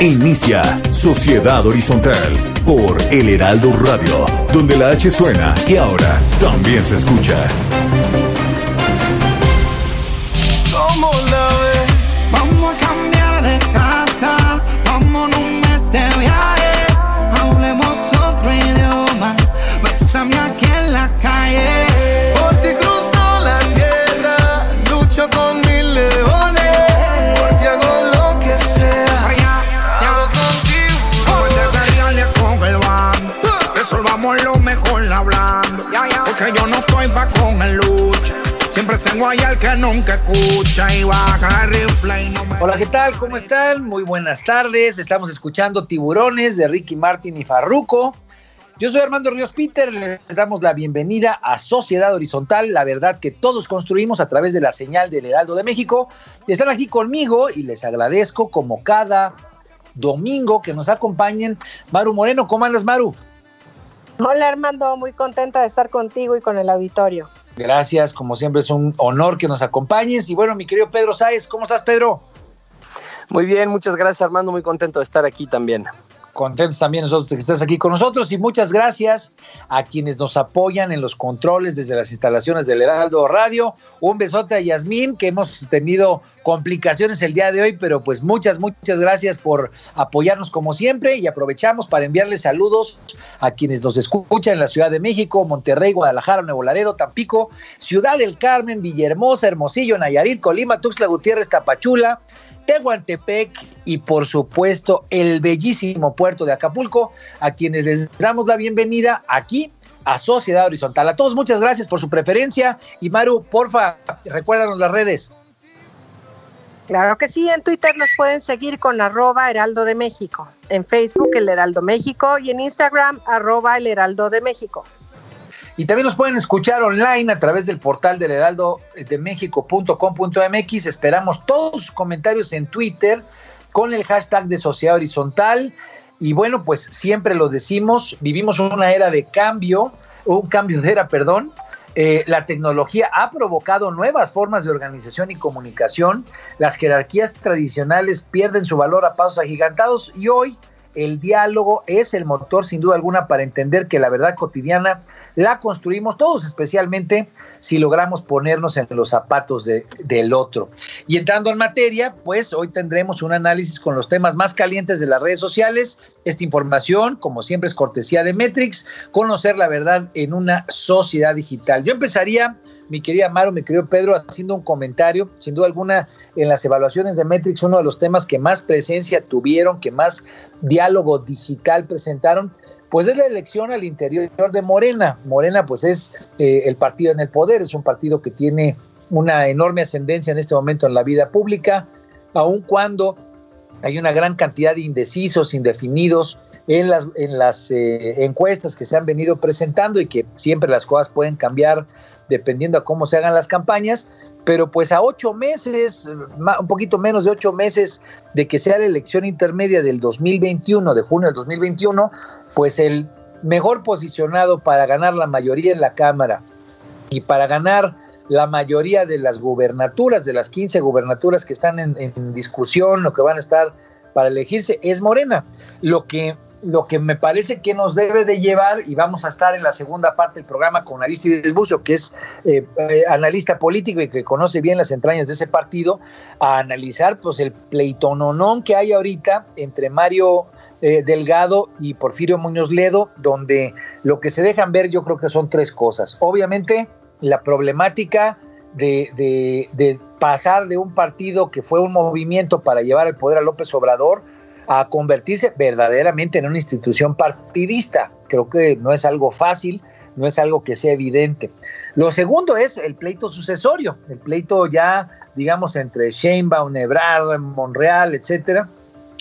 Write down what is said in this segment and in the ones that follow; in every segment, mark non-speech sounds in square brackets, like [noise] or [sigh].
Inicia Sociedad Horizontal por El Heraldo Radio, donde la H suena y ahora también se escucha. Siempre tengo ahí al que nunca escucha y baja el rifle y no me... Hola, ¿qué tal? ¿Cómo están? Muy buenas tardes. Estamos escuchando Tiburones de Ricky Martin y Farruco. Yo soy Armando Ríos Peter, les damos la bienvenida a Sociedad Horizontal, la verdad que todos construimos a través de la señal del Heraldo de México. Están aquí conmigo y les agradezco como cada domingo que nos acompañen. Maru Moreno, ¿cómo andas, Maru? Hola Armando, muy contenta de estar contigo y con el auditorio. Gracias, como siempre es un honor que nos acompañes. Y bueno, mi querido Pedro Sáez, ¿cómo estás, Pedro? Muy bien, muchas gracias Armando, muy contento de estar aquí también. Contentos también nosotros de que estés aquí con nosotros y muchas gracias a quienes nos apoyan en los controles desde las instalaciones del Heraldo Radio. Un besote a Yasmín, que hemos tenido complicaciones el día de hoy, pero pues muchas, muchas gracias por apoyarnos como siempre y aprovechamos para enviarles saludos a quienes nos escuchan en la Ciudad de México, Monterrey, Guadalajara, Nuevo Laredo, Tampico, Ciudad del Carmen, Villahermosa, Hermosillo, Nayarit, Colima, Tuxtla Gutiérrez, Tapachula, Tehuantepec y por supuesto el bellísimo puerto de Acapulco, a quienes les damos la bienvenida aquí a Sociedad Horizontal. A todos muchas gracias por su preferencia y Maru, porfa, recuérdanos las redes. Claro que sí, en Twitter nos pueden seguir con arroba Heraldo de México, en Facebook el Heraldo México y en Instagram arroba el Heraldo de México. Y también nos pueden escuchar online a través del portal del heraldo de México.com.mx. Esperamos todos sus comentarios en Twitter con el hashtag de Sociedad Horizontal. Y bueno, pues siempre lo decimos, vivimos una era de cambio, un cambio de era, perdón. Eh, la tecnología ha provocado nuevas formas de organización y comunicación. Las jerarquías tradicionales pierden su valor a pasos agigantados y hoy el diálogo es el motor sin duda alguna para entender que la verdad cotidiana la construimos todos, especialmente si logramos ponernos en los zapatos de, del otro. Y entrando en materia, pues hoy tendremos un análisis con los temas más calientes de las redes sociales. Esta información, como siempre, es cortesía de Metrix, conocer la verdad en una sociedad digital. Yo empezaría mi querida Maro, mi querido Pedro, haciendo un comentario. Sin duda alguna, en las evaluaciones de Metrix, uno de los temas que más presencia tuvieron, que más diálogo digital presentaron, pues es la elección al interior de Morena. Morena, pues es eh, el partido en el poder, es un partido que tiene una enorme ascendencia en este momento en la vida pública, aun cuando hay una gran cantidad de indecisos, indefinidos en las, eh, encuestas que se han venido presentando y que siempre las cosas pueden cambiar dependiendo a cómo se hagan las campañas, pero pues a ocho meses, un poquito menos de ocho meses de que sea la elección intermedia del 2021, de junio del 2021, pues el mejor posicionado para ganar la mayoría en la Cámara y para ganar la mayoría de las gubernaturas, de las 15 gubernaturas que están en, en discusión o que van a estar para elegirse, es Morena. Lo que lo que me parece que nos debe de llevar, y vamos a estar en la segunda parte del programa con Aristides Bucio, que es eh, eh, analista político y que conoce bien las entrañas de ese partido, a analizar pues el pleitononón que hay ahorita entre Mario eh, Delgado y Porfirio Muñoz Ledo, donde lo que se dejan ver yo creo que son tres cosas. Obviamente, la problemática de, de pasar de un partido que fue un movimiento para llevar el poder a López Obrador a convertirse verdaderamente en una institución partidista. Creo que no es algo fácil, no es algo que sea evidente. Lo segundo es el pleito sucesorio, el pleito ya, digamos, entre Sheinbaum, Ebrard, Monreal, etcétera.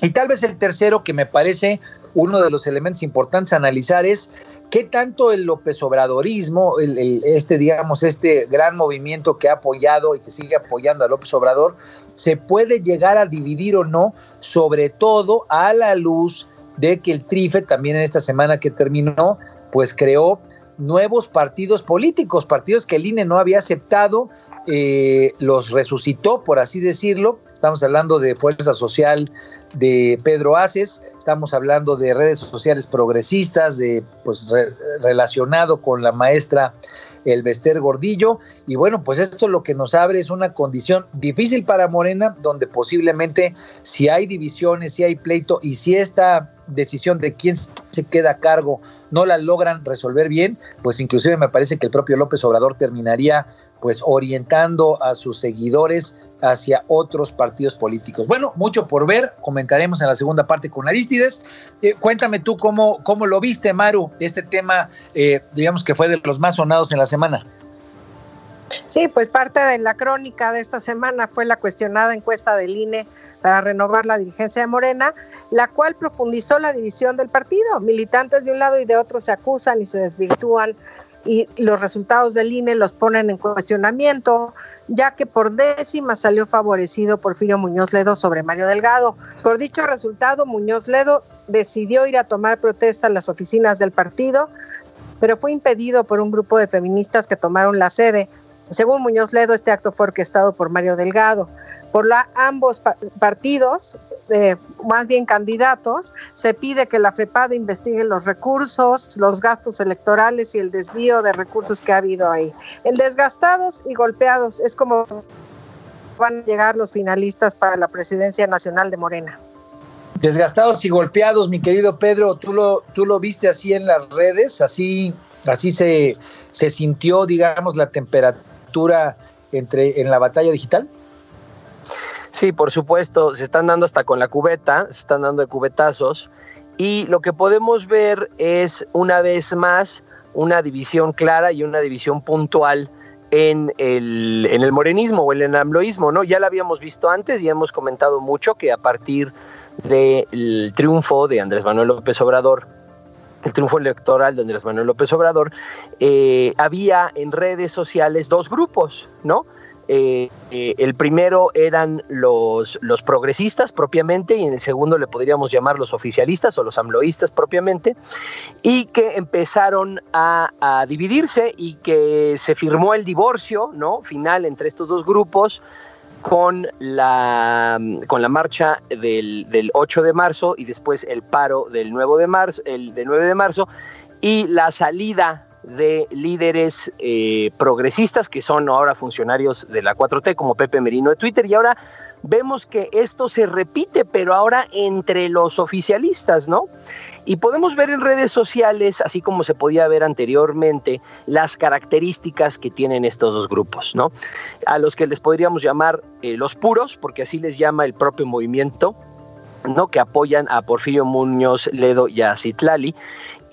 Y tal vez el tercero, que me parece uno de los elementos importantes a analizar, es qué tanto el López Obradorismo, este, digamos, este gran movimiento que ha apoyado y que sigue apoyando a López Obrador, se puede llegar a dividir o no, sobre todo a la luz de que el TRIFE también en esta semana que terminó, pues creó nuevos partidos políticos, partidos que el INE no había aceptado, eh, los resucitó, por así decirlo. Estamos hablando de Fuerza Social de Pedro Aces, estamos hablando de redes sociales progresistas, de pues relacionado con la maestra el Bester Gordillo. Y bueno, pues esto lo que nos abre es una condición difícil para Morena, donde posiblemente si hay divisiones, si hay pleito y si esta decisión de quién se queda a cargo no la logran resolver bien, pues inclusive me parece que el propio López Obrador terminaría pues orientando a sus seguidores hacia otros partidos políticos. Bueno, mucho por ver, comentaremos en la segunda parte con Aristides. Eh, cuéntame tú cómo, cómo lo viste, Maru, este tema, eh, digamos que fue de los más sonados en la semana. Sí, pues parte de la crónica de esta semana fue la cuestionada encuesta del INE para renovar la dirigencia de Morena, la cual profundizó la división del partido. Militantes de un lado y de otro se acusan y se desvirtúan y los resultados del INE los ponen en cuestionamiento, ya que por décima salió favorecido Porfirio Muñoz Ledo sobre Mario Delgado. Por dicho resultado, Muñoz Ledo decidió ir a tomar protesta en las oficinas del partido, pero fue impedido por un grupo de feministas que tomaron la sede. Según Muñoz Ledo, este acto fue orquestado por Mario Delgado. Por ambos partidos, eh, más bien candidatos, se pide que la FEPAD investigue los recursos, los gastos electorales y el desvío de recursos que ha habido ahí. El desgastados y golpeados es como van a llegar los finalistas para la presidencia nacional de Morena. Desgastados y golpeados, mi querido Pedro, tú lo, tú lo viste así en las redes, así, así se, se sintió, digamos, la temperatura entre en la batalla digital. Sí, por supuesto, se están dando hasta con la cubeta, se están dando de cubetazos y lo que podemos ver es una vez más una división clara y una división puntual en el, en el morenismo o el enambloísmo, ¿no? Ya lo habíamos visto antes y hemos comentado mucho que a partir del triunfo de Andrés Manuel López Obrador, el triunfo electoral de Andrés Manuel López Obrador, eh, había en redes sociales dos grupos, ¿no? Eh, eh, el primero eran los, progresistas propiamente y en el segundo le podríamos llamar los oficialistas o los amloístas propiamente y que empezaron a, dividirse y que se firmó el divorcio ¿no? final entre estos dos grupos con la, con la marcha del, del 8 de marzo y después el paro del 9 de marzo, el, del 9 de marzo y la salida de líderes eh, progresistas que son ahora funcionarios de la 4T, como Pepe Merino de Twitter, y ahora vemos que esto se repite, pero ahora entre los oficialistas, ¿no? Y podemos ver en redes sociales, así como se podía ver anteriormente, las características que tienen estos dos grupos, ¿no? A los que les podríamos llamar eh, los puros, porque así les llama el propio movimiento, ¿no? que apoyan a Porfirio Muñoz Ledo y a Citlali,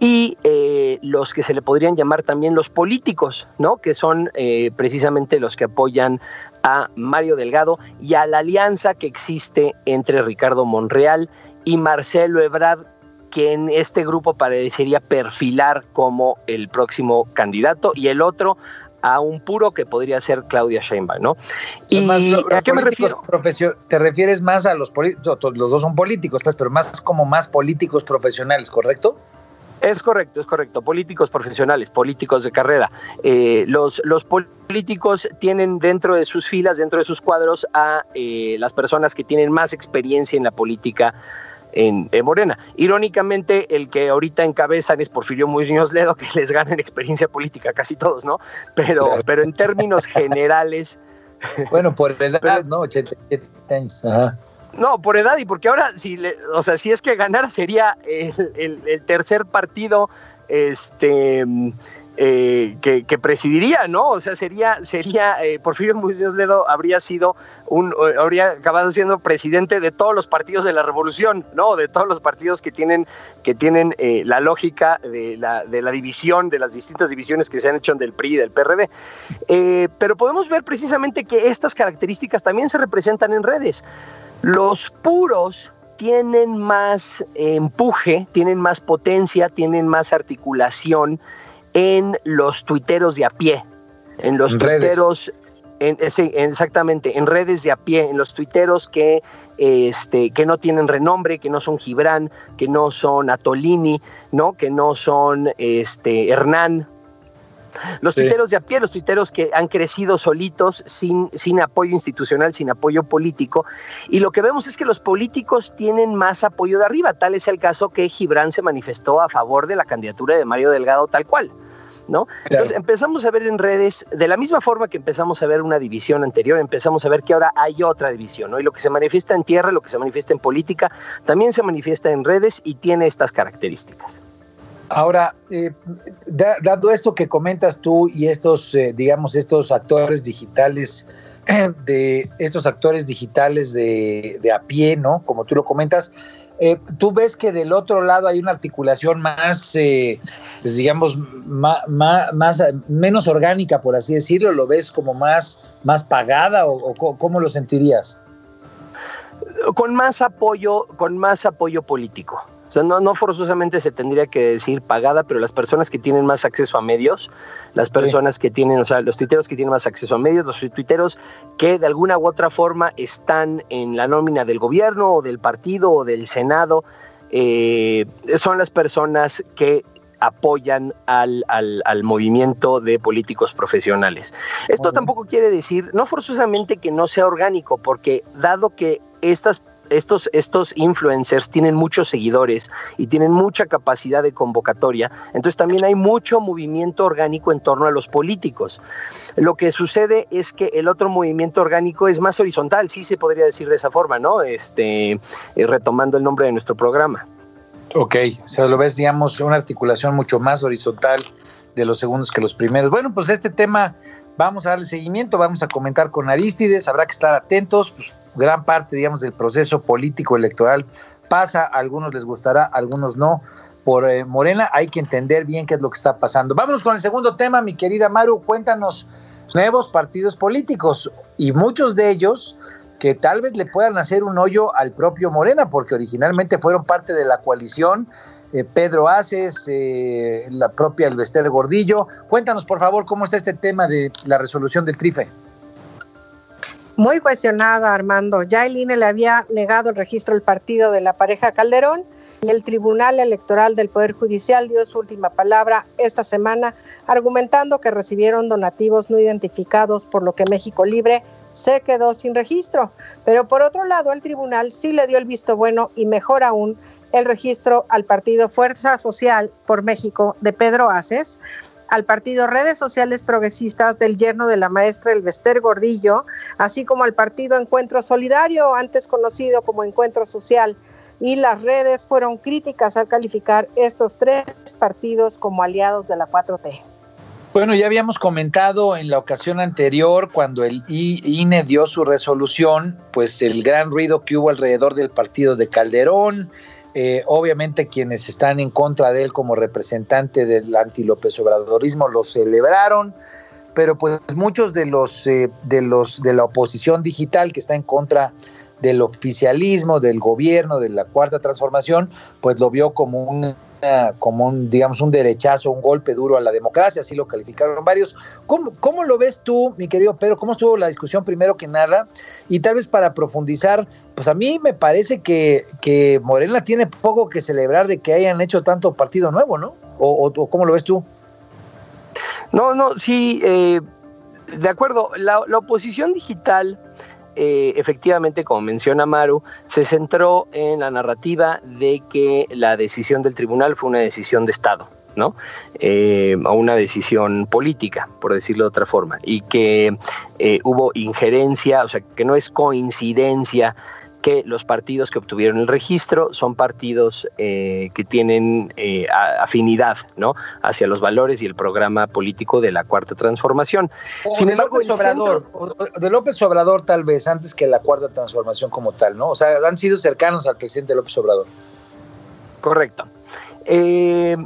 y eh, los que se le podrían llamar también los políticos, ¿no? que son eh, precisamente los que apoyan a Mario Delgado y a la alianza que existe entre Ricardo Monreal y Marcelo Ebrard, que en este grupo parecería perfilar como el próximo candidato, y el otro a un puro que podría ser Claudia Sheinbaum, ¿no? Y ¿a qué me refiero? Te refieres más a los políticos, los dos son políticos, pues, pero más como más políticos profesionales, ¿correcto? Es correcto, es correcto. Políticos profesionales, políticos de carrera. Eh, los, los políticos tienen dentro de sus filas, dentro de sus cuadros, a eh, las personas que tienen más experiencia en la política en, Morena. Irónicamente, el que ahorita encabezan es Porfirio Muñoz Ledo, que les gana en experiencia política casi todos, ¿no? Pero, pero en términos generales. Bueno, por edad, [laughs] ¿no? 87 años. Ajá. No, por edad y porque ahora, si o sea, si es que ganar sería el, tercer partido este, eh, que, presidiría, ¿no? O sea, sería, sería eh, Porfirio Muñoz Ledo habría sido un, habría acabado siendo presidente de todos los partidos de la revolución, ¿no? De todos los partidos que tienen, que tienen eh, la lógica de la, de la división, de las distintas divisiones que se han hecho del PRI y del PRD. pero podemos ver precisamente que estas características también se representan en redes. Los puros tienen más empuje, tienen más potencia, tienen más articulación en los tuiteros de a pie, en los tuiteros, en, exactamente, en redes de a pie, en los tuiteros que, este, que no tienen renombre, que no son Gibran, que no son Atolini, ¿no? que no son este, Hernán, los tuiteros de a pie, los tuiteros que han crecido solitos, sin, sin apoyo institucional, sin apoyo político. Y lo que vemos es que los políticos tienen más apoyo de arriba. Tal es el caso que Gibran se manifestó a favor de la candidatura de Mario Delgado tal cual. ¿No? Entonces empezamos a ver en redes, de la misma forma que empezamos a ver una división anterior, empezamos a ver que ahora hay otra división, ¿no? Y lo que se manifiesta en tierra, lo que se manifiesta en política, también se manifiesta en redes y tiene estas características. Ahora, eh, dado esto que comentas tú y estos, eh, digamos, estos actores digitales, [clears throat] de estos actores digitales de, a pie, ¿no? Como tú lo comentas, eh, tú ves que del otro lado hay una articulación más, pues digamos, más, más, menos orgánica, por así decirlo, lo ves como más, más pagada o, o cómo lo sentirías? Con más apoyo, con más apoyo político. O sea, no, no forzosamente se tendría que decir pagada, pero las personas que tienen más acceso a medios, las personas que tienen, o sea, los tuiteros que tienen más acceso a medios, los tuiteros que de alguna u otra forma están en la nómina del gobierno o del partido o del Senado, eh, son las personas que apoyan al, al, al, movimiento de políticos profesionales. Esto tampoco quiere decir, no forzosamente que no sea orgánico, porque dado que estas estos, estos influencers tienen muchos seguidores y tienen mucha capacidad de convocatoria, entonces también hay mucho movimiento orgánico en torno a los políticos. Lo que sucede es que el otro movimiento orgánico es más horizontal, sí se podría decir de esa forma, ¿no? Este, eh, retomando el nombre de nuestro programa. Ok, o sea, lo ves, digamos, una articulación mucho más horizontal de los segundos que los primeros. Bueno, pues este tema vamos a darle seguimiento, vamos a comentar con Aristides, habrá que estar atentos, pues, gran parte, digamos, del proceso político electoral pasa, a algunos les gustará, a algunos no. Por eh, Morena hay que entender bien qué es lo que está pasando. Vámonos con el segundo tema, mi querida Maru, cuéntanos nuevos partidos políticos y muchos de ellos que tal vez le puedan hacer un hoyo al propio Morena, porque originalmente fueron parte de la coalición. Eh, Pedro Aces, eh, la propia Elvester Gordillo. Cuéntanos, por favor, cómo está este tema de la resolución del TRIFE muy cuestionada, Armando. Ya el INE le había negado el registro del partido de la pareja Calderón y el Tribunal Electoral del Poder Judicial dio su última palabra esta semana, argumentando que recibieron donativos no identificados, por lo que México Libre se quedó sin registro. Pero por otro lado, el tribunal sí le dio el visto bueno y mejor aún el registro al partido Fuerza Social por México de Pedro Aces al partido Redes Sociales Progresistas del yerno de la maestra Elvester Gordillo, así como al partido Encuentro Solidario, antes conocido como Encuentro Social. Y las redes fueron críticas al calificar estos tres partidos como aliados de la 4T. Bueno, ya habíamos comentado en la ocasión anterior, cuando el INE dio su resolución, pues el gran ruido que hubo alrededor del partido de Calderón, eh, obviamente quienes están en contra de él como representante del anti-López Obradorismo lo celebraron, pero pues muchos de los, eh, de los de la oposición digital que está en contra del oficialismo, del gobierno, de la cuarta transformación, pues lo vio como un como un, digamos, un derechazo, un golpe duro a la democracia, así lo calificaron varios. ¿Cómo, ¿Cómo, lo ves tú, mi querido Pedro? ¿Cómo estuvo la discusión primero que nada? Y tal vez para profundizar, pues a mí me parece que, que Morena tiene poco que celebrar de que hayan hecho tanto partido nuevo, ¿no? ¿O, cómo lo ves tú? No, no, sí, eh, de acuerdo, la oposición digital eh, efectivamente, como menciona Maru, se centró en la narrativa de que la decisión del tribunal fue una decisión de Estado. ¿no? Eh, una decisión política, por decirlo de otra forma, y que eh, hubo injerencia, o sea, que no es coincidencia que los partidos que obtuvieron el registro son partidos eh, que tienen eh, afinidad ¿no? hacia los valores y el programa político de la Cuarta Transformación. Sin de embargo, López Obrador, de López Obrador tal vez, antes que la Cuarta Transformación como tal, ¿no? O sea, han sido cercanos al presidente López Obrador. Correcto. Eh,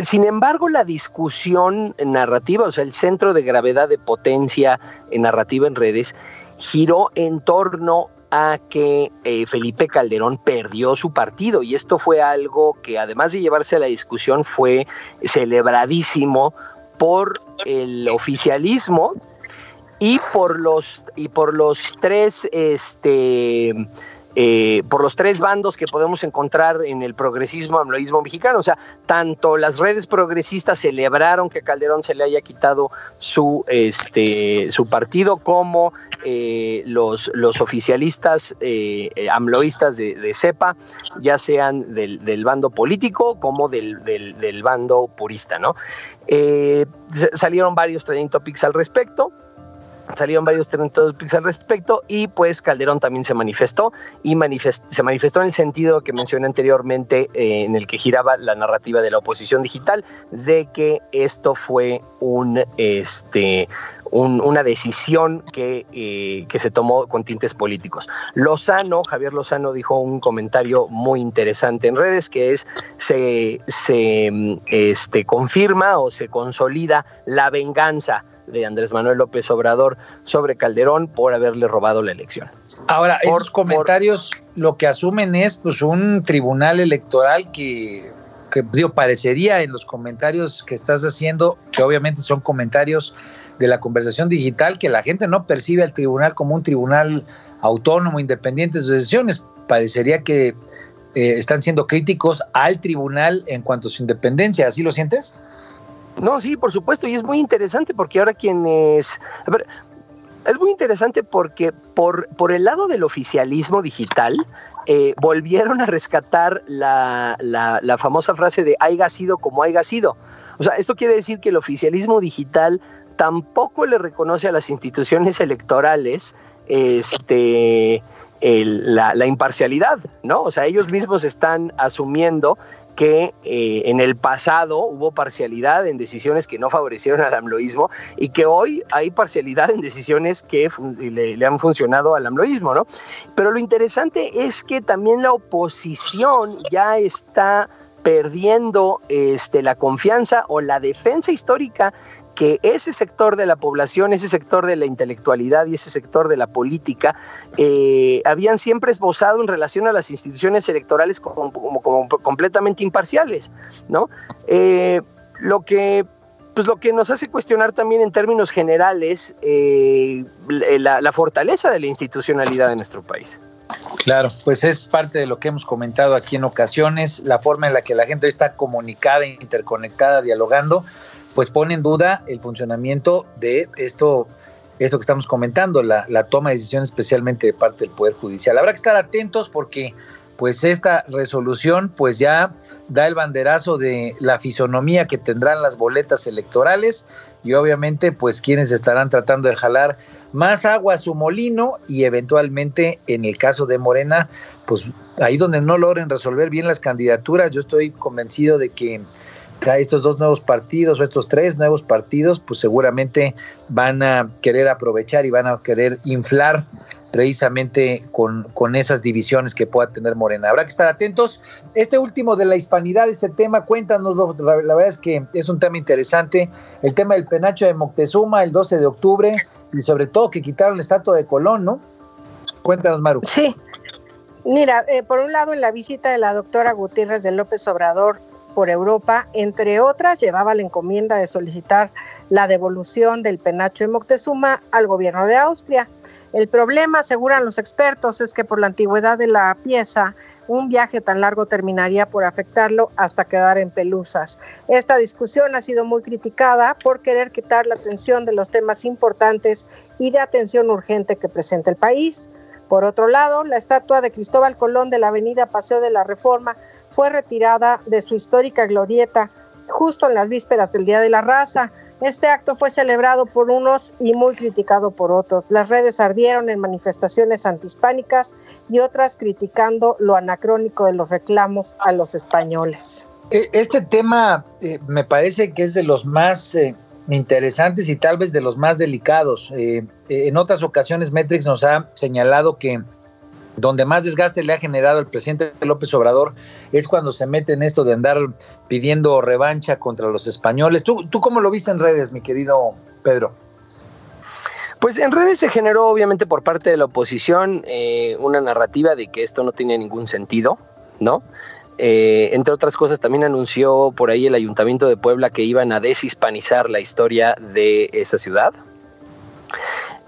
sin embargo, la discusión narrativa, o sea, el centro de gravedad de potencia en narrativa en redes, giró en torno a que eh, Felipe Calderón perdió su partido y esto fue algo que además de llevarse a la discusión fue celebradísimo por el oficialismo y por los y por los tres este eh, por los tres bandos que podemos encontrar en el progresismo amloísmo mexicano. O sea, tanto las redes progresistas celebraron que Calderón se le haya quitado su, este, su partido, como eh, los, los oficialistas eh, amloístas de, CEPA, ya sean del, bando político como del, del, bando purista. ¿no? salieron varios trending topics al respecto salieron varios topics al respecto y pues Calderón también se manifestó y se manifestó en el sentido que mencioné anteriormente eh, en el que giraba la narrativa de la oposición digital de que esto fue un este una decisión que, eh, que, se tomó con tintes políticos. Lozano, Javier Lozano dijo un comentario muy interesante en redes que es se, se este, confirma o se consolida la venganza de Andrés Manuel López Obrador sobre Calderón por haberle robado la elección. Ahora, esos comentarios lo que asumen es pues un tribunal electoral que, que digo, parecería en los comentarios que estás haciendo, que obviamente son comentarios de la conversación digital, que la gente no percibe al tribunal como un tribunal autónomo, independiente de sus decisiones. Parecería que eh, están siendo críticos al tribunal en cuanto a su independencia. ¿Así lo sientes? No, sí, por supuesto, y es muy interesante porque ahora quienes... Es muy interesante porque por, por el lado del oficialismo digital eh, volvieron a rescatar la, la, famosa frase de haya sido como haya sido. O sea, esto quiere decir que el oficialismo digital tampoco le reconoce a las instituciones electorales este, la, la, imparcialidad, ¿no? O sea, ellos mismos están asumiendo que eh, en el pasado hubo parcialidad en decisiones que no favorecieron al amloísmo y que hoy hay parcialidad en decisiones que le, han funcionado al amloísmo, ¿no? Pero lo interesante es que también la oposición ya está perdiendo este, la confianza o la defensa histórica que ese sector de la población, ese sector de la intelectualidad y ese sector de la política eh, habían siempre esbozado en relación a las instituciones electorales como, completamente imparciales, ¿no? Eh, lo que pues lo que nos hace cuestionar también en términos generales eh, la, la fortaleza de la institucionalidad de nuestro país. Claro, pues es parte de lo que hemos comentado aquí en ocasiones, la forma en la que la gente está comunicada, interconectada, dialogando pues pone en duda el funcionamiento de esto, esto que estamos comentando, la, toma de decisiones especialmente de parte del Poder Judicial. Habrá que estar atentos porque pues esta resolución pues ya da el banderazo de la fisonomía que tendrán las boletas electorales y obviamente pues quienes estarán tratando de jalar más agua a su molino y eventualmente en el caso de Morena pues ahí donde no logren resolver bien las candidaturas yo estoy convencido de que estos dos nuevos partidos o estos tres nuevos partidos, pues seguramente van a querer aprovechar y van a querer inflar precisamente con, con, esas divisiones que pueda tener Morena. Habrá que estar atentos. Este último de la hispanidad, este tema, cuéntanos, la, verdad es que es un tema interesante, el tema del penacho de Moctezuma el 12 de octubre y sobre todo que quitaron la estatua de Colón, ¿no? Cuéntanos, Maru. Sí. Mira, eh, por un lado, en la visita de la doctora Gutiérrez de López Obrador por Europa, entre otras, llevaba la encomienda de solicitar la devolución del penacho de Moctezuma al gobierno de Austria. El problema, aseguran los expertos, es que por la antigüedad de la pieza, un viaje tan largo terminaría por afectarlo hasta quedar en pelusas. Esta discusión ha sido muy criticada por querer quitar la atención de los temas importantes y de atención urgente que presenta el país. Por otro lado, la estatua de Cristóbal Colón de la avenida Paseo de la Reforma fue retirada de su histórica glorieta justo en las vísperas del Día de la Raza. Este acto fue celebrado por unos y muy criticado por otros. Las redes ardieron en manifestaciones antihispánicas y otras criticando lo anacrónico de los reclamos a los españoles. E, este tema eh, me parece que es de los más eh, interesantes y tal vez de los más delicados. Eh, en otras ocasiones, Metrix nos ha señalado que donde más desgaste le ha generado el presidente López Obrador es cuando se mete en esto de andar pidiendo revancha contra los españoles. ¿Tú, tú cómo lo viste en redes, mi querido Pedro? Pues en redes se generó obviamente por parte de la oposición eh, una narrativa de que esto no tiene ningún sentido, ¿no? Eh, entre otras cosas, también anunció por ahí el Ayuntamiento de Puebla que iban a deshispanizar la historia de esa ciudad.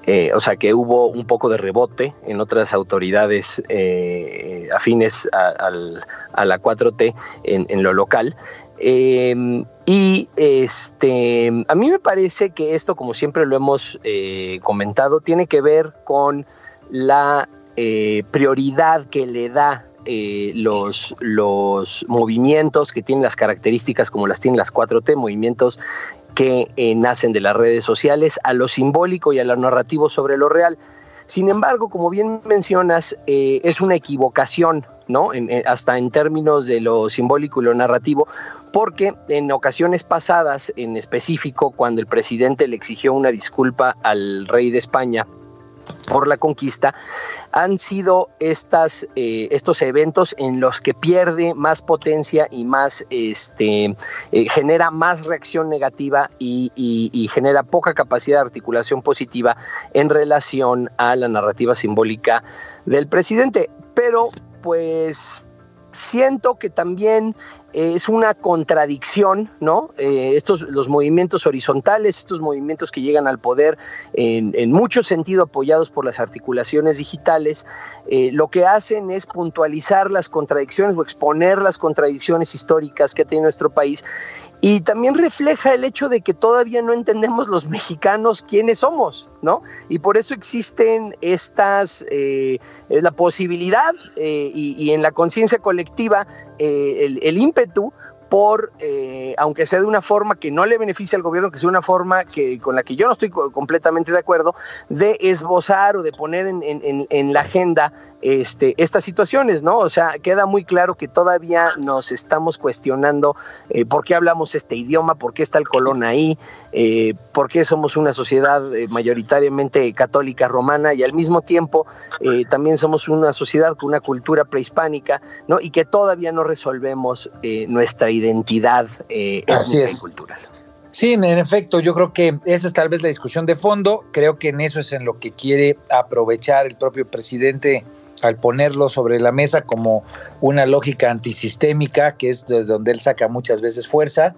Eh, o sea que hubo un poco de rebote en otras autoridades eh, afines a, la 4T en, lo local. Em, y este, a mí me parece que esto, como siempre lo hemos eh, comentado, tiene que ver con la prioridad que le da los, los movimientos que tienen las características como las tienen las 4T, movimientos que eh, nacen de las redes sociales, a lo simbólico y a lo narrativo sobre lo real. Sin embargo, como bien mencionas, eh, es una equivocación, ¿no? hasta en términos de lo simbólico y lo narrativo, porque en ocasiones pasadas, en específico, cuando el presidente le exigió una disculpa al rey de España por la conquista, han sido estas, eh, estos eventos en los que pierde más potencia y más, este, eh, genera más reacción negativa y, y, genera poca capacidad de articulación positiva en relación a la narrativa simbólica del presidente. Pero, pues, siento que también es una contradicción, ¿no? Eh, estos, los movimientos horizontales, estos movimientos que llegan al poder en, en mucho sentido apoyados por las articulaciones digitales, eh, lo que hacen es puntualizar las contradicciones o exponer las contradicciones históricas que tiene nuestro país y también refleja el hecho de que todavía no entendemos los mexicanos quiénes somos, ¿no? Y por eso existen estas, eh, la posibilidad y, y, en la conciencia colectiva el, el ímpetu por, eh, aunque sea de una forma que no le beneficie al gobierno, que sea una forma que, con la que yo no estoy completamente de acuerdo, de esbozar o de poner en, en la agenda este, estas situaciones, ¿no? O sea, queda muy claro que todavía nos estamos cuestionando eh, por qué hablamos este idioma, por qué está el colón ahí, eh, por qué somos una sociedad eh, mayoritariamente católica romana y al mismo tiempo también somos una sociedad con una cultura prehispánica, ¿no? Y que todavía no resolvemos nuestra identidad Así es. cultural. Sí, en efecto, yo creo que esa es tal vez la discusión de fondo. Creo que en eso es en lo que quiere aprovechar el propio presidente al ponerlo sobre la mesa como una lógica antisistémica, que es de donde él saca muchas veces fuerza.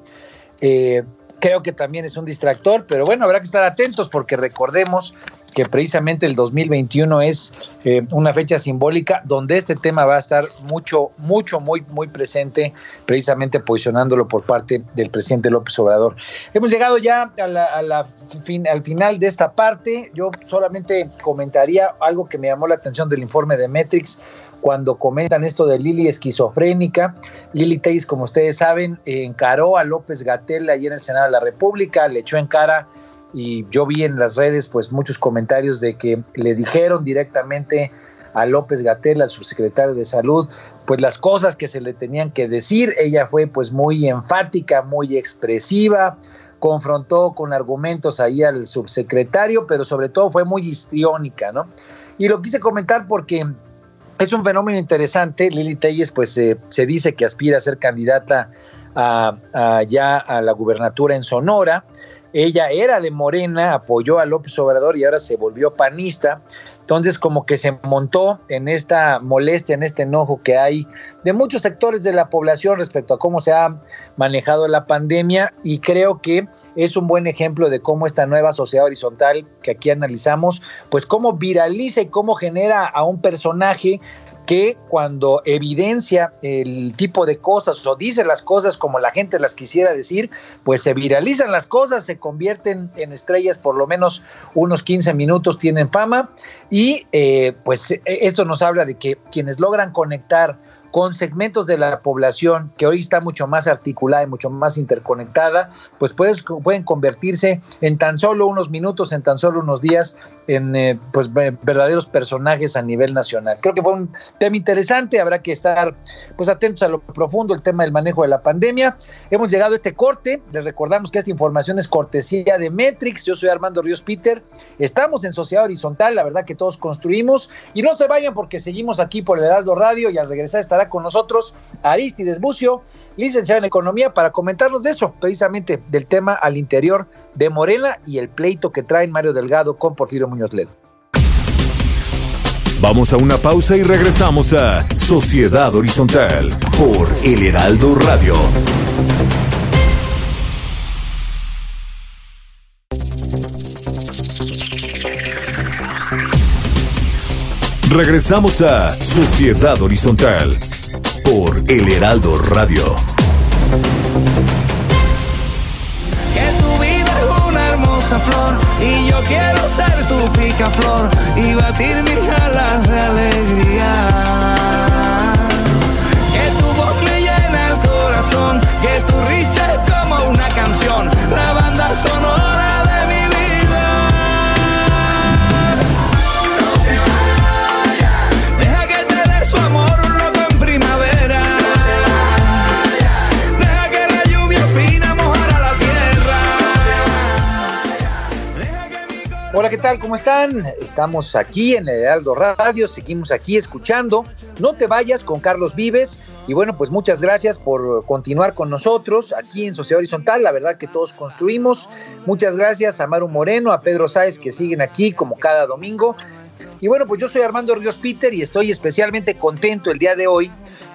Eh, creo que también es un distractor, pero bueno, habrá que estar atentos porque recordemos que precisamente el 2021 es eh, una fecha simbólica donde este tema va a estar mucho, mucho, muy, muy presente, precisamente posicionándolo por parte del presidente López Obrador. Hemos llegado ya a la, fin, al final de esta parte. Yo solamente comentaría algo que me llamó la atención del informe de Metrix cuando comentan esto de Lili esquizofrénica. Lili Teis, como ustedes saben, encaró a López Gatel ahí en el Senado de la República, le echó en cara y yo vi en las redes pues muchos comentarios de que le dijeron directamente a López Gatel, al subsecretario de Salud, pues las cosas que se le tenían que decir. Ella fue pues muy enfática, muy expresiva, confrontó con argumentos ahí al subsecretario, pero sobre todo fue muy histriónica, ¿no? Y lo quise comentar porque es un fenómeno interesante. Lili Telles pues se dice que aspira a ser candidata ya a la gubernatura en Sonora. Ella era de Morena, apoyó a López Obrador y ahora se volvió panista. Entonces, como que se montó en esta molestia, en este enojo que hay de muchos sectores de la población respecto a cómo se ha manejado la pandemia y creo que es un buen ejemplo de cómo esta nueva sociedad horizontal que aquí analizamos, pues cómo viraliza y cómo genera a un personaje que cuando evidencia el tipo de cosas o dice las cosas como la gente las quisiera decir, pues se viralizan las cosas, se convierten en estrellas por lo menos unos 15 minutos, tienen fama. Y eh, pues esto nos habla de que quienes logran conectar con segmentos de la población que hoy está mucho más articulada y mucho más interconectada, pues pueden convertirse en tan solo unos minutos, en tan solo unos días, en eh, pues verdaderos personajes a nivel nacional. Creo que fue un tema interesante, habrá que estar pues atentos a lo profundo, el tema del manejo de la pandemia. Hemos llegado a este corte, les recordamos que esta información es cortesía de Metrix, yo soy Armando Ríos Peter, estamos en Sociedad Horizontal, la verdad que todos construimos, y no se vayan porque seguimos aquí por el Heraldo Radio y al regresar estará con nosotros Aristides Bucio, licenciado en Economía, para comentarnos de eso, precisamente del tema al interior de Morena y el pleito que traen Mario Delgado con Porfirio Muñoz Ledo. Vamos a una pausa y regresamos a Sociedad Horizontal por El Heraldo Radio. Regresamos a Sociedad Horizontal por El Heraldo Radio. Que tu vida es una hermosa flor y yo quiero ser tu picaflor y batir mis alas de alegría. Que tu voz me llena el corazón, que tu risa es como una canción, la banda sonora de mi Hola, ¿qué tal? ¿Cómo están? Estamos aquí en el Heraldo Radio, seguimos aquí escuchando. No te vayas con Carlos Vives. Y bueno, pues muchas gracias por continuar con nosotros aquí en Sociedad Horizontal. La verdad que todos construimos. Muchas gracias a Maru Moreno, a Pedro Sáez que siguen aquí como cada domingo. Y bueno, pues yo soy Armando Ríos Peter y estoy especialmente contento el día de hoy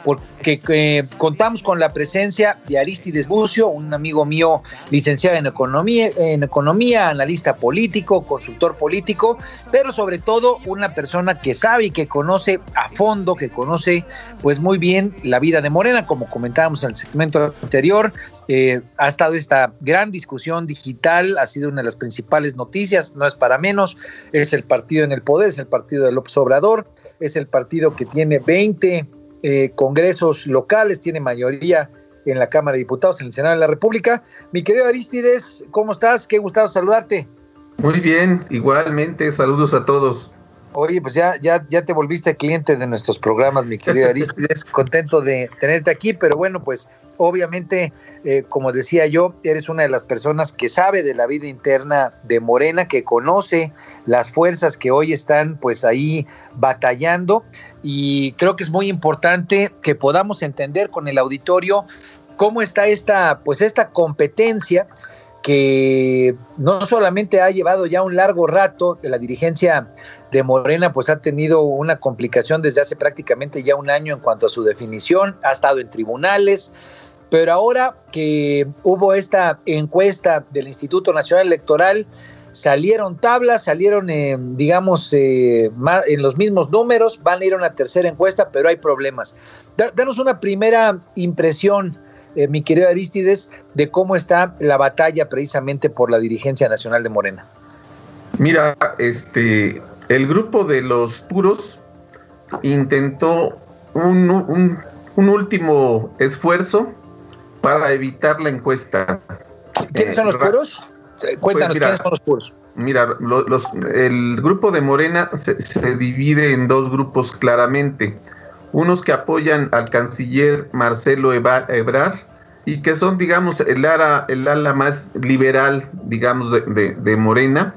porque eh, contamos con la presencia de Aristides Bucio, un amigo mío licenciado en economía, en economía, analista político, consultor político, pero sobre todo una persona que sabe y que conoce a fondo, que conoce pues muy bien la vida de Morena, como comentábamos en el segmento anterior, eh, ha estado esta gran discusión digital, ha sido una de las principales noticias, no es para menos, es el partido en el poder, es el partido de López Obrador, es el partido que tiene 20 eh, congresos locales, tiene mayoría en la Cámara de Diputados, en el Senado de la República. Mi querido Aristides, ¿cómo estás? Qué gustado saludarte. Muy bien, igualmente, saludos a todos. Oye, pues ya, ya, ya te volviste cliente de nuestros programas, mi querido Aristides, [laughs] contento de tenerte aquí, pero bueno, pues obviamente, eh, como decía yo, eres una de las personas que sabe de la vida interna de Morena, que conoce las fuerzas que hoy están pues ahí batallando. Y creo que es muy importante que podamos entender con el auditorio cómo está esta pues esta competencia que no solamente ha llevado ya un largo rato la dirigencia de Morena, pues ha tenido una complicación desde hace prácticamente ya un año en cuanto a su definición, ha estado en tribunales, pero ahora que hubo esta encuesta del Instituto Nacional Electoral, salieron tablas, salieron, eh, digamos, eh, en los mismos números, van a ir a una tercera encuesta, pero hay problemas. danos una primera impresión, eh, mi querido Aristides, de cómo está la batalla precisamente por la dirigencia nacional de Morena. Mira, este, el grupo de los puros intentó un último esfuerzo para evitar la encuesta. ¿Quiénes son los eh, puros? Cuéntanos, pues ¿quiénes son los puros? Mira, los, el grupo de Morena se, divide en dos grupos claramente. Unos que apoyan al canciller Marcelo Ebrard y que son, digamos, el ala, el ala más liberal, digamos, de, de, Morena,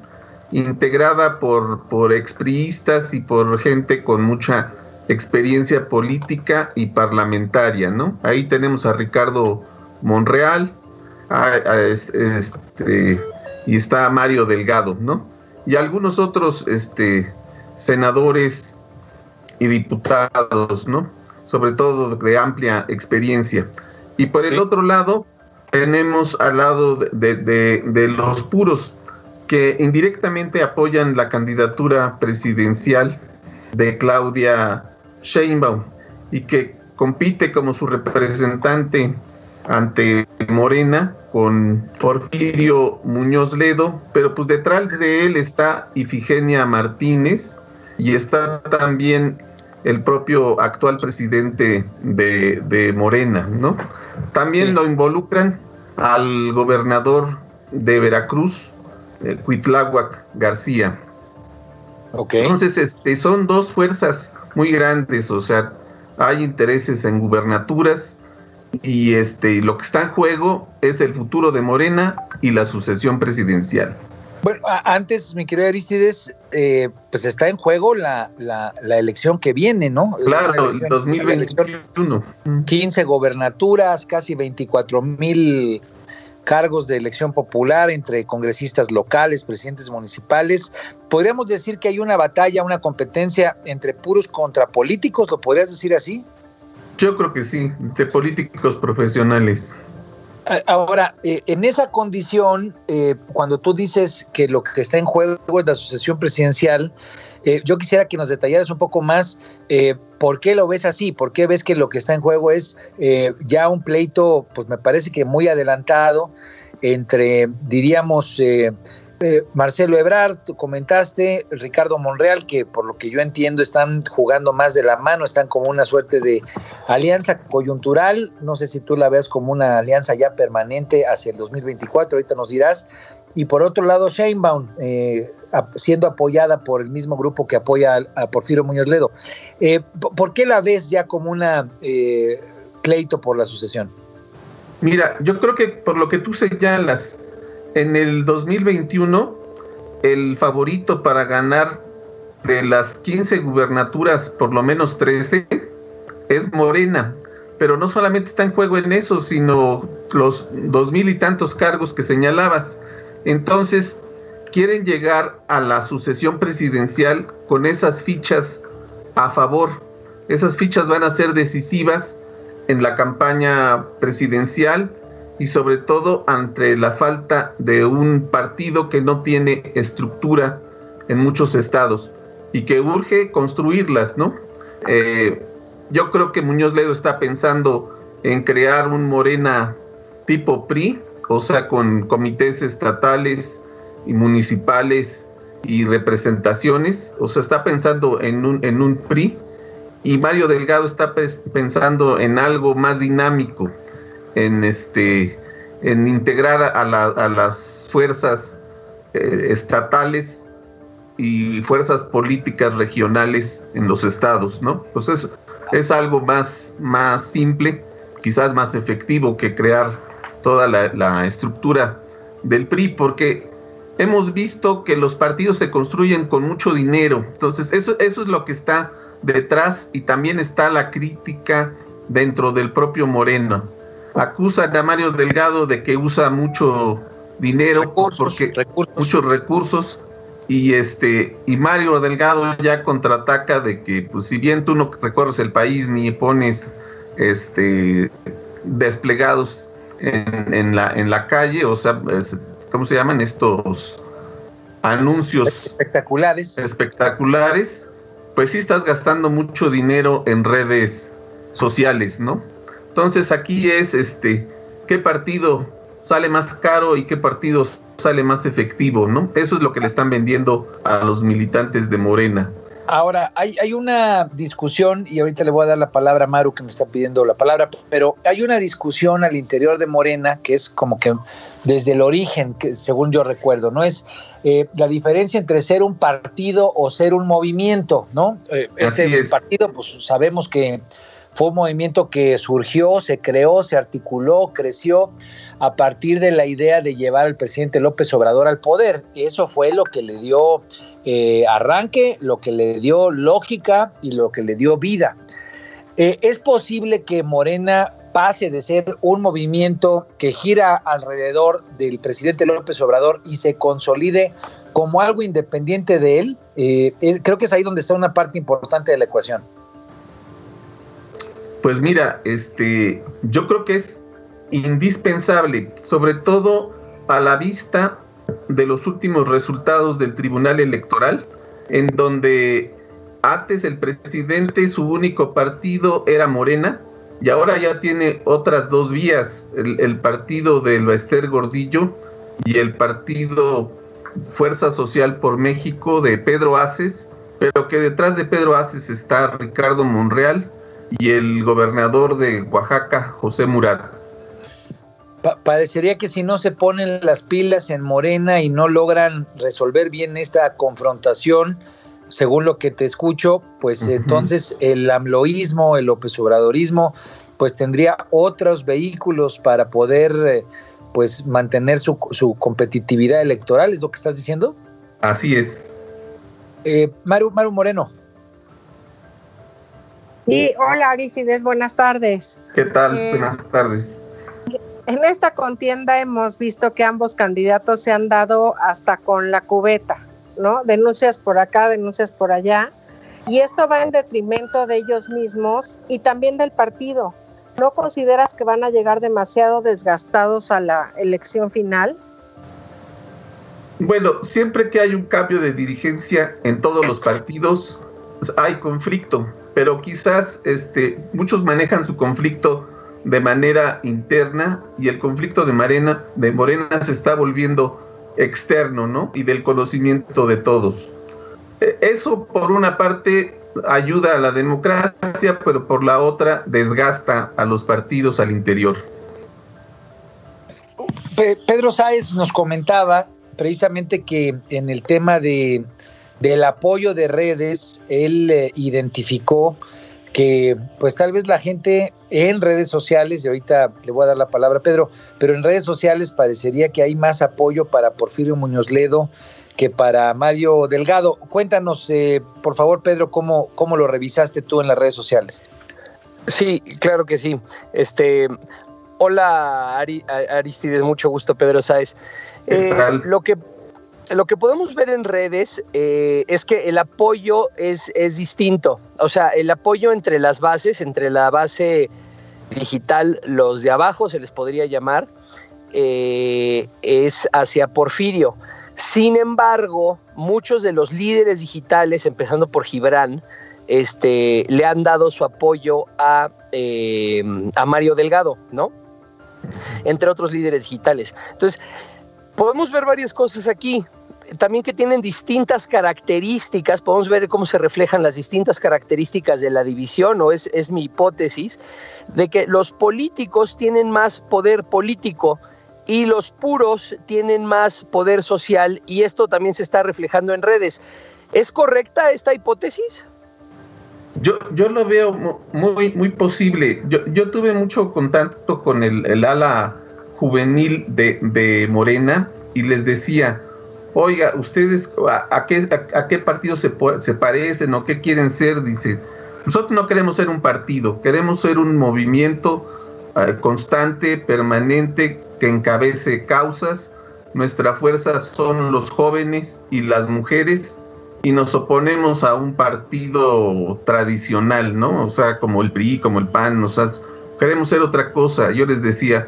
integrada por, por expriistas y por gente con mucha experiencia política y parlamentaria, ¿no? Ahí tenemos a Ricardo Monreal, este, y está Mario Delgado, ¿no? Y algunos otros este, senadores y diputados, ¿no? Sobre todo de amplia experiencia. Y por el otro lado, tenemos al lado de, de, los puros, que indirectamente apoyan la candidatura presidencial de Claudia Sheinbaum y que compite como su representante ante Morena con Porfirio Muñoz Ledo, pero pues detrás de él está Ifigenia Martínez y está también el propio actual presidente de, Morena, ¿no? También lo involucran al gobernador de Veracruz, eh, García. Okay. Entonces, este, son dos fuerzas muy grandes, o sea, hay intereses en gubernaturas y este, lo que está en juego es el futuro de Morena y la sucesión presidencial. Bueno, antes, mi querido Aristides, eh, pues está en juego la, la, elección que viene, ¿no? Claro, el 2021. 15 gobernaturas, casi 24 mil cargos de elección popular entre congresistas locales, presidentes municipales. ¿Podríamos decir que hay una batalla, una competencia entre puros contrapolíticos? ¿Lo podrías decir así? Yo creo que sí, entre políticos profesionales. Ahora, eh, en esa condición, eh, cuando tú dices que lo que está en juego es la sucesión presidencial, eh, yo quisiera que nos detallaras un poco más por qué lo ves así, por qué ves que lo que está en juego es ya un pleito, pues me parece que muy adelantado entre, diríamos, eh, Marcelo Ebrard, tú comentaste, Ricardo Monreal, que por lo que yo entiendo están jugando más de la mano, están como una suerte de alianza coyuntural, no sé si tú la ves como una alianza ya permanente hacia el 2024, ahorita nos dirás, y por otro lado Sheinbaum, eh, siendo apoyada por el mismo grupo que apoya a, Porfirio Muñoz Ledo. Eh, ¿Por qué la ves ya como una pleito por la sucesión? Mira, yo creo que por lo que tú señalas, en el 2021, el favorito para ganar de las 15 gubernaturas, por lo menos 13, es Morena. Pero no solamente está en juego en eso, sino los dos mil y tantos cargos que señalabas. Entonces, quieren llegar a la sucesión presidencial con esas fichas a favor. Esas fichas van a ser decisivas en la campaña presidencial y sobre todo ante la falta de un partido que no tiene estructura en muchos estados y que urge construirlas, ¿no? Eh, yo creo que Muñoz Ledo está pensando en crear un Morena tipo PRI, o sea, con comités estatales y municipales y representaciones, o sea, está pensando en un, en un PRI y Mario Delgado está pensando en algo más dinámico, en este en integrar a, las fuerzas eh, estatales y fuerzas políticas regionales en los estados, ¿no? Pues es, es algo más, más simple, quizás más efectivo que crear toda la, la estructura del PRI, porque hemos visto que los partidos se construyen con mucho dinero. Entonces, eso, eso es lo que está detrás y también está la crítica dentro del propio Moreno acusan a Mario Delgado de que usa mucho dinero porque muchos recursos y este y Mario Delgado ya contraataca de que pues si bien tú no recorres el país ni pones este desplegados en, la en la calle o sea cómo se llaman estos anuncios espectaculares. Espectaculares pues sí estás gastando mucho dinero en redes sociales no entonces aquí es este qué partido sale más caro y qué partido sale más efectivo, ¿no? Eso es lo que le están vendiendo a los militantes de Morena. Ahora, hay, hay, una discusión, y ahorita le voy a dar la palabra a Maru que me está pidiendo la palabra, pero hay una discusión al interior de Morena que es como que desde el origen, que según yo recuerdo, ¿no? Es eh, la diferencia entre ser un partido o ser un movimiento, ¿no? Eh, este partido, pues sabemos que fue un movimiento que surgió, se creó, se articuló, creció a partir de la idea de llevar al presidente López Obrador al poder. Eso fue lo que le dio eh, arranque, lo que le dio lógica y lo que le dio vida. Eh, es posible que Morena pase de ser un movimiento que gira alrededor del presidente López Obrador y se consolide como algo independiente de él. Eh, creo que es ahí donde está una parte importante de la ecuación. Pues mira, este, yo creo que es indispensable, sobre todo a la vista de los últimos resultados del Tribunal Electoral, en donde antes el presidente, su único partido era Morena, y ahora ya tiene otras dos vías, el, partido del Bester Gordillo y el partido Fuerza Social por México de Pedro Aces, pero que detrás de Pedro Aces está Ricardo Monreal y el gobernador de Oaxaca, José Murat. parecería que si no se ponen las pilas en Morena y no logran resolver bien esta confrontación, según lo que te escucho, pues entonces el amloísmo, el López Obradorismo, pues tendría otros vehículos para poder eh, pues mantener su, su, competitividad electoral, ¿es lo que estás diciendo? Así es. Eh, Maru, Maru Moreno. Sí, hola Aristides, buenas tardes. ¿Qué tal? Eh, buenas tardes. En esta contienda hemos visto que ambos candidatos se han dado hasta con la cubeta, ¿no? Denuncias por acá, denuncias por allá. Y esto va en detrimento de ellos mismos y también del partido. ¿No consideras que van a llegar demasiado desgastados a la elección final? Bueno, siempre que hay un cambio de dirigencia en todos los partidos, pues, hay conflicto, pero quizás este, muchos manejan su conflicto de manera interna y el conflicto de Morena, de Morena se está volviendo externo, ¿no? Y del conocimiento de todos. E, eso por una parte ayuda a la democracia, pero por la otra desgasta a los partidos al interior. Pedro Sáez nos comentaba precisamente que en el tema de, del apoyo de redes, él eh, identificó que pues tal vez la gente en redes sociales, y ahorita le voy a dar la palabra a Pedro, pero en redes sociales parecería que hay más apoyo para Porfirio Muñoz Ledo que para Mario Delgado. Cuéntanos, eh, por favor, Pedro, ¿cómo, cómo lo revisaste tú en las redes sociales. Sí, claro que sí. Este, hola Aristides, mucho gusto, Pedro Sáez. Eh, lo que lo que podemos ver en redes eh, es que el apoyo es, es distinto. O sea, el apoyo entre las bases, entre la base digital, los de abajo se les podría llamar, es hacia Porfirio. Sin embargo, muchos de los líderes digitales, empezando por Gibran, este, le han dado su apoyo a, eh, a Mario Delgado, ¿no? Entre otros líderes digitales. Entonces, podemos ver varias cosas aquí. También que tienen distintas características, podemos ver cómo se reflejan las distintas características de la división, o es, es mi hipótesis, de que los políticos tienen más poder político y los puros tienen más poder social y esto también se está reflejando en redes. ¿Es correcta esta hipótesis? Yo, yo lo veo muy, muy posible. Yo, yo tuve mucho contacto con el, ala juvenil de, Morena y les decía, oiga, ustedes a, qué, a, qué partido se, se parecen o qué quieren ser, dice. Nosotros no queremos ser un partido, queremos ser un movimiento eh, constante, permanente, que encabece causas. Nuestra fuerza son los jóvenes y las mujeres y nos oponemos a un partido tradicional, ¿no? O sea, como el PRI, como el PAN, o sea, queremos ser otra cosa. Yo les decía,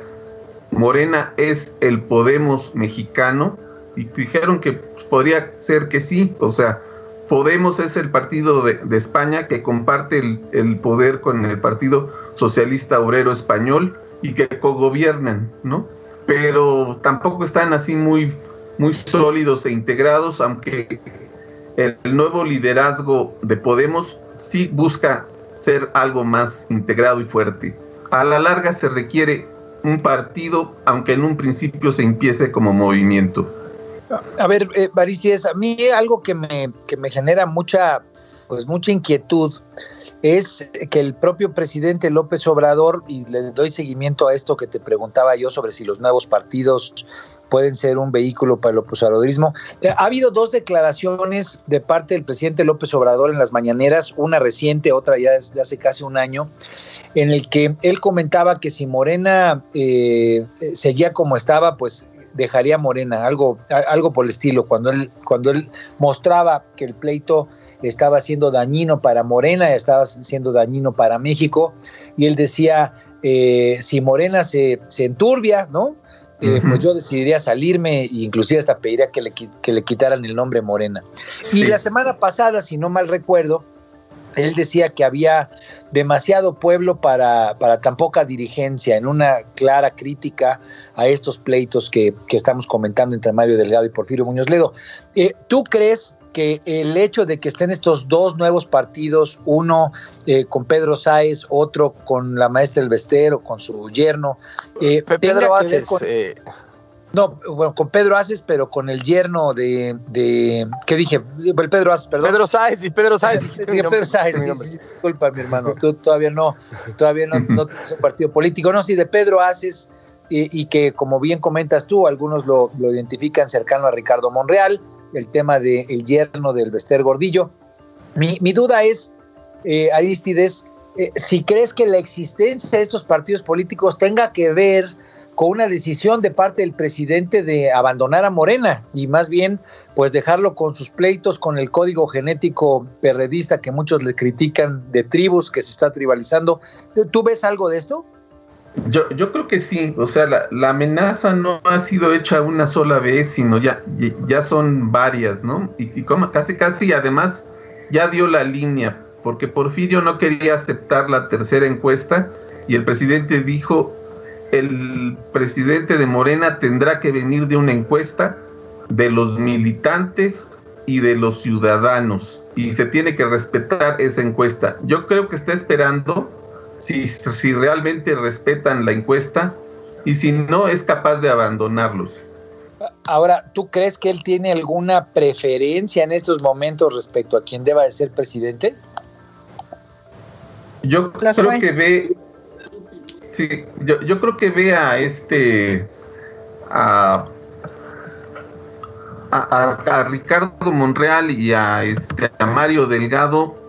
Morena es el Podemos mexicano y dijeron que podría ser que sí, o sea, Podemos es el partido de, España que comparte el, el, poder con el Partido Socialista Obrero Español y que cogobiernan, ¿no? pero tampoco están así muy, muy sólidos e integrados, aunque el nuevo liderazgo de Podemos sí busca ser algo más integrado y fuerte. A la larga se requiere un partido, aunque en un principio se empiece como movimiento. A ver, eh, a mí algo que me, que me genera mucha, pues mucha inquietud es que el propio presidente López Obrador, y le doy seguimiento a esto que te preguntaba yo sobre si los nuevos partidos pueden ser un vehículo para el opositorismo. Eh, ha habido dos declaraciones de parte del presidente López Obrador en las mañaneras, una reciente, otra ya de hace casi un año, en el que él comentaba que si Morena eh, seguía como estaba, pues dejaría Morena, algo, algo por el estilo, cuando él, cuando él mostraba que el pleito estaba siendo dañino para Morena, estaba siendo dañino para México, y él decía, eh, si Morena se, se enturbia, ¿no? Eh, pues yo decidiría salirme e inclusive hasta pediría que le, que le quitaran el nombre Morena. Y la semana pasada, si no mal recuerdo, él decía que había demasiado pueblo para, para tan poca dirigencia, en una clara crítica a estos pleitos que, estamos comentando entre Mario Delgado y Porfirio Muñoz Ledo. Eh, ¿Tú crees que el hecho de que estén estos dos nuevos partidos, uno eh, con Pedro Sáez, otro con la maestra El Vestero, con su yerno, eh, Pedro Aces, eh, no, bueno, con Pedro Aces, pero con el yerno de, de ¿qué dije? El Pedro Aces, perdón. Pedro Sáez y Pedro Sáez. Sí, Pedro Sáez, [laughs] sí, disculpa, mi hermano, tú todavía no, todavía no, no tienes un partido político, no, sí, de Pedro Aces, y, que como bien comentas tú, algunos lo, lo identifican cercano a Ricardo Monreal, el tema del el yerno del Bester Gordillo. Mi, duda es, eh, Aristides, eh, si crees que la existencia de estos partidos políticos tenga que ver con una decisión de parte del presidente de abandonar a Morena y más bien pues dejarlo con sus pleitos con el código genético perredista que muchos le critican de tribus que se está tribalizando. ¿Tú ves algo de esto? Yo, yo creo que sí, o sea, la, amenaza no ha sido hecha una sola vez, sino ya, ya son varias, ¿no? Y, como, casi, casi, además, ya dio la línea, porque Porfirio no quería aceptar la tercera encuesta y el presidente dijo, el presidente de Morena tendrá que venir de una encuesta de los militantes y de los ciudadanos, y se tiene que respetar esa encuesta. Yo creo que está esperando si, si realmente respetan la encuesta y si no es capaz de abandonarlos. Ahora, ¿tú crees que él tiene alguna preferencia en estos momentos respecto a quién deba de ser presidente? Yo creo que ve, sí, yo, yo, creo que ve a este, a, a, Ricardo Monreal y a, este, a Mario Delgado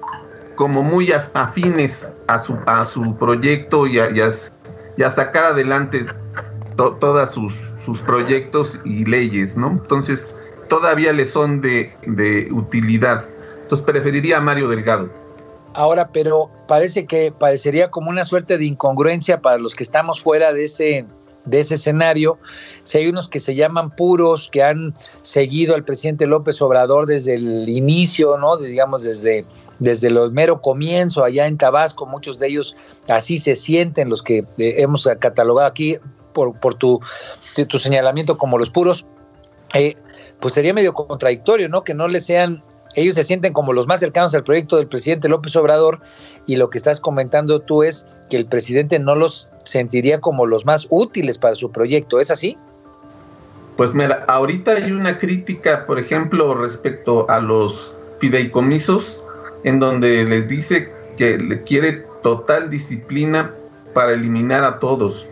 como muy afines a su, a su proyecto y a, sacar adelante todos sus, sus, proyectos y leyes, ¿no? Entonces, todavía le son de, de utilidad. Entonces, preferiría a Mario Delgado. Ahora, pero parece que parecería como una suerte de incongruencia para los que estamos fuera de ese de ese escenario. Si hay unos que se llaman puros, que han seguido al presidente López Obrador desde el inicio, ¿no? digamos, desde desde el mero comienzo allá en Tabasco, muchos de ellos así se sienten, los que eh, hemos catalogado aquí por, por tu, tu señalamiento como los puros, eh, pues sería medio contradictorio, ¿no? Que no le sean, ellos se sienten como los más cercanos al proyecto del presidente López Obrador y lo que estás comentando tú es que el presidente no los sentiría como los más útiles para su proyecto, ¿es así? Pues mira, ahorita hay una crítica, por ejemplo, respecto a los fideicomisos en donde les dice que le quiere total disciplina para eliminar a todos,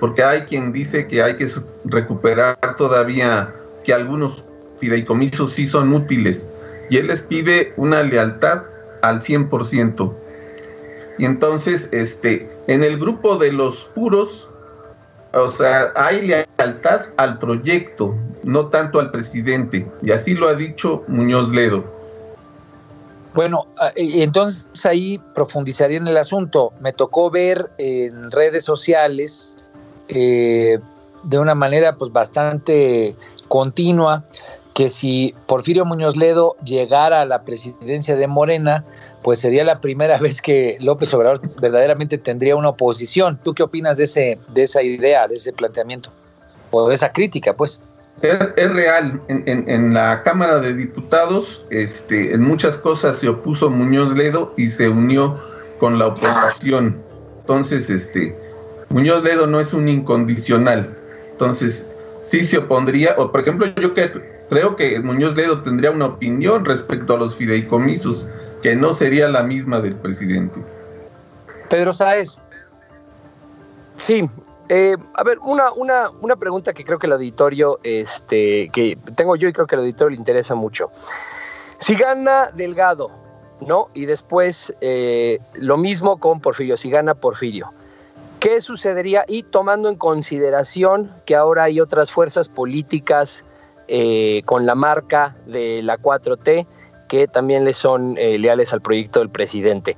porque hay quien dice que hay que recuperar todavía que algunos fideicomisos sí son útiles, y él les pide una lealtad al 100%. Y entonces, este, en el grupo de los puros, o sea, hay lealtad al proyecto, no tanto al presidente, y así lo ha dicho Muñoz Ledo. Bueno, ah, entonces ahí profundizaría en el asunto. Me tocó ver en redes sociales eh, de una manera pues bastante continua que si Porfirio Muñoz Ledo llegara a la presidencia de Morena, pues sería la primera [laughs] vez que López Obrador verdaderamente tendría una oposición. ¿Tú qué opinas de ese de esa idea, de ese planteamiento o de esa crítica, pues? Es, real, en, la Cámara de Diputados, este, en muchas cosas se opuso Muñoz Ledo y se unió con la oposición. Entonces, este, Muñoz Ledo no es un incondicional. Entonces, sí se opondría, o por ejemplo, yo creo que Muñoz Ledo tendría una opinión respecto a los fideicomisos, que no sería la misma del presidente. Pedro Sáez. Sí, eh, a ver, una, una, una, pregunta que creo que el auditorio, este, que tengo yo y creo que al auditorio le interesa mucho. Si gana Delgado, ¿no? Y después eh, lo mismo con Porfirio, si gana Porfirio. ¿Qué sucedería? Y tomando en consideración que ahora hay otras fuerzas políticas eh, con la marca de la 4T que también le son leales al proyecto del presidente.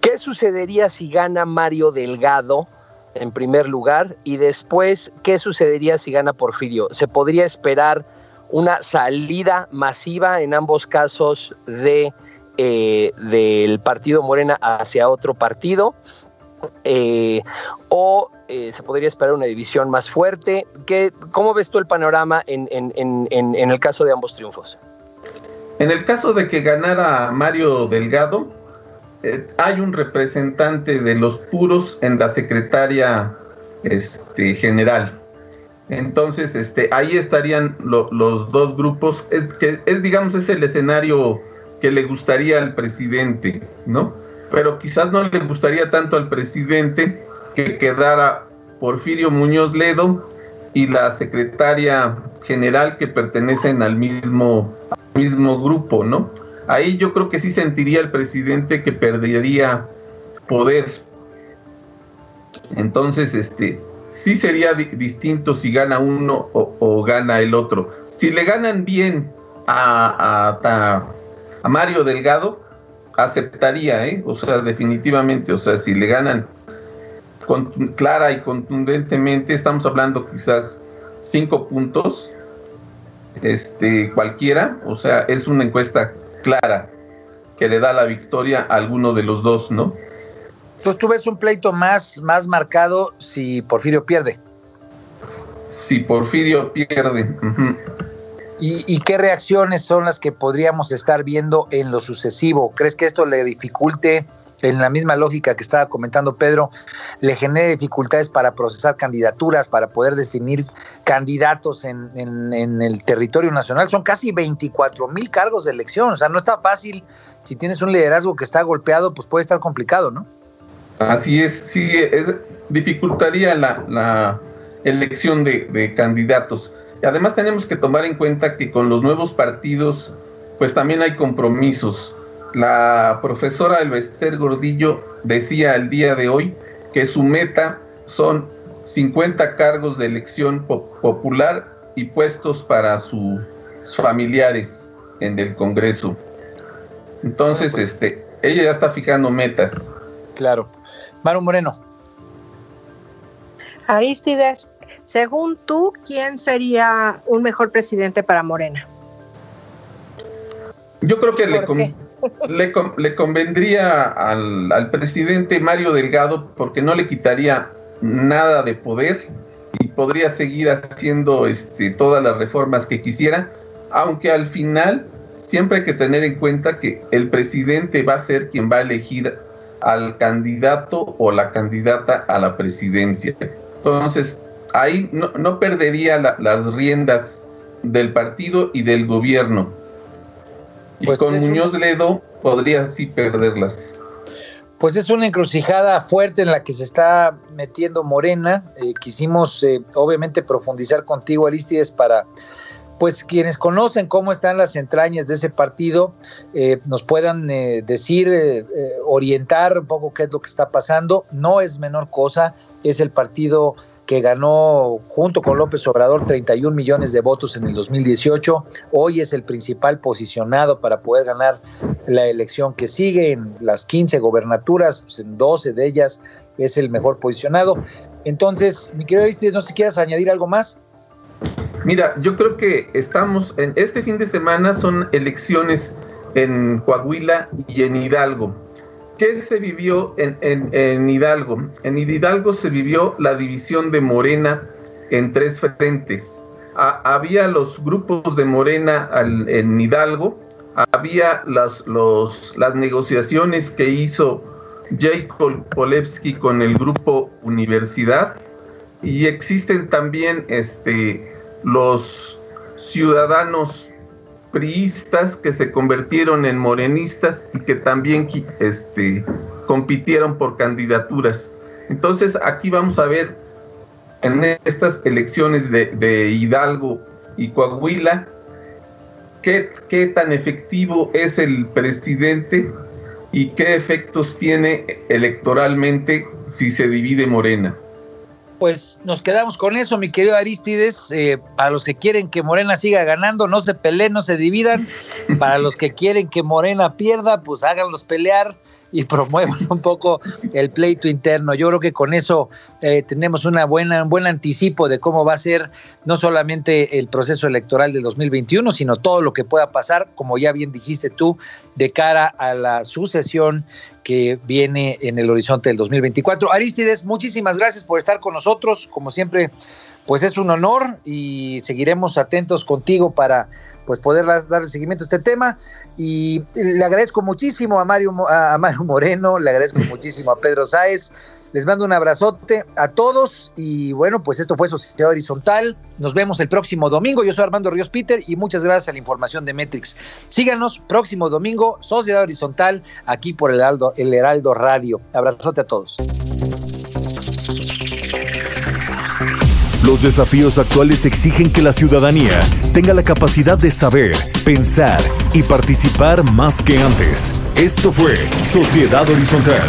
¿Qué sucedería si gana Mario Delgado? en primer lugar y después qué sucedería si gana Porfirio. ¿Se podría esperar una salida masiva en ambos casos de eh, del partido Morena hacia otro partido. Eh, o eh, se podría esperar una división más fuerte. ¿Qué, ¿Cómo ves tú el panorama en, en, el caso de ambos triunfos? En el caso de que ganara Mario Delgado, hay un representante de los puros en la secretaria este, general. Entonces, este, ahí estarían los dos grupos. Es que es, digamos, es el escenario que le gustaría al presidente, ¿no? Pero quizás no le gustaría tanto al presidente que quedara Porfirio Muñoz Ledo y la secretaria general que pertenecen al mismo, mismo grupo, ¿no? Ahí yo creo que sí sentiría el presidente que perdería poder. Entonces, este, sí sería distinto si gana uno o, gana el otro. Si le ganan bien a, a, Mario Delgado, aceptaría, ¿eh? O sea, definitivamente, o sea, si le ganan clara y contundentemente, estamos hablando quizás cinco puntos, este, cualquiera, o sea, es una encuesta clara que le da la victoria a alguno de los dos, ¿no? Entonces tú ves un pleito más, más marcado si Porfirio pierde. Si Porfirio pierde. ¿Y, qué reacciones son las que podríamos estar viendo en lo sucesivo? ¿Crees que esto le dificulte, en la misma lógica que estaba comentando Pedro, le genere dificultades para procesar candidaturas, para poder definir candidatos en, el territorio nacional? Son casi 24 mil cargos de elección, o sea, no está fácil. Si tienes un liderazgo que está golpeado, pues puede estar complicado, ¿no? Así es, sí, es, dificultaría la, elección de, candidatos. Y además tenemos que tomar en cuenta que con los nuevos partidos, pues también hay compromisos. La profesora Elvester Gordillo decía el día de hoy que su meta son 50 cargos de elección popular y puestos para sus familiares en el Congreso. Entonces, este, ella ya está fijando metas. Claro. Maru Moreno. Aristides, según tú, ¿quién sería un mejor presidente para Morena? Yo creo que le, le, convendría al, al, presidente Mario Delgado porque no le quitaría nada de poder y podría seguir haciendo este, todas las reformas que quisiera, aunque al final siempre hay que tener en cuenta que el presidente va a ser quien va a elegir al candidato o la candidata a la presidencia. Entonces, ahí no, perdería las riendas del partido y del gobierno. Y pues con Muñoz Ledo podría sí perderlas. Pues es una encrucijada fuerte en la que se está metiendo Morena. Eh, quisimos, eh, obviamente, profundizar contigo, Aristides, para pues quienes conocen cómo están las entrañas de ese partido eh, nos puedan eh, decir, eh, orientar un poco qué es lo que está pasando. No es menor cosa, es el partido que ganó junto con López Obrador 31 millones de votos en el 2018. Hoy es el principal posicionado para poder ganar la elección que sigue en las 15 gobernaturas, pues en 12 de ellas es el mejor posicionado. Entonces, mi querido Aristides, no sé si quieras añadir algo más. Mira, yo creo que estamos en este fin de semana son elecciones en Coahuila y en Hidalgo. ¿Qué se vivió en, Hidalgo? En Hidalgo se vivió la división de Morena en tres frentes. había los grupos de Morena en Hidalgo, había las, las negociaciones que hizo Jacob Polewski con el grupo Universidad y existen también este, los ciudadanos priistas que se convirtieron en morenistas y que también este, compitieron por candidaturas. Entonces aquí vamos a ver en estas elecciones de, Hidalgo y Coahuila qué, qué tan efectivo es el presidente y qué efectos tiene electoralmente si se divide Morena pues nos quedamos con eso, mi querido Aristides. Eh, para los que quieren que Morena siga ganando, no se peleen, no se dividan. Para los que quieren que Morena pierda, pues háganlos pelear y [laughs] promuevan un poco el pleito interno. Yo creo que con eso eh, tenemos una buena, un buen anticipo de cómo va a ser no solamente el proceso electoral del 2021, sino todo lo que pueda pasar, como ya bien dijiste tú, de cara a la sucesión que viene en el horizonte del 2024. Aristides, muchísimas gracias por estar con nosotros. Como siempre, pues es un honor y seguiremos atentos contigo para pues poder dar seguimiento a este tema. Y le agradezco muchísimo a Mario, a Mario Moreno, le agradezco [laughs] muchísimo a Pedro Sáez. Les mando un abrazote a todos y bueno, pues esto fue Sociedad Horizontal. Nos vemos el próximo domingo. Yo soy Armando Ríos Peter y muchas gracias a la información de Metrix. Síganos próximo domingo, Sociedad Horizontal, aquí por el Heraldo, el Heraldo Radio. Abrazote a todos. Los desafíos actuales exigen que la ciudadanía tenga la capacidad de saber, pensar y participar más que antes. Esto fue Sociedad Horizontal,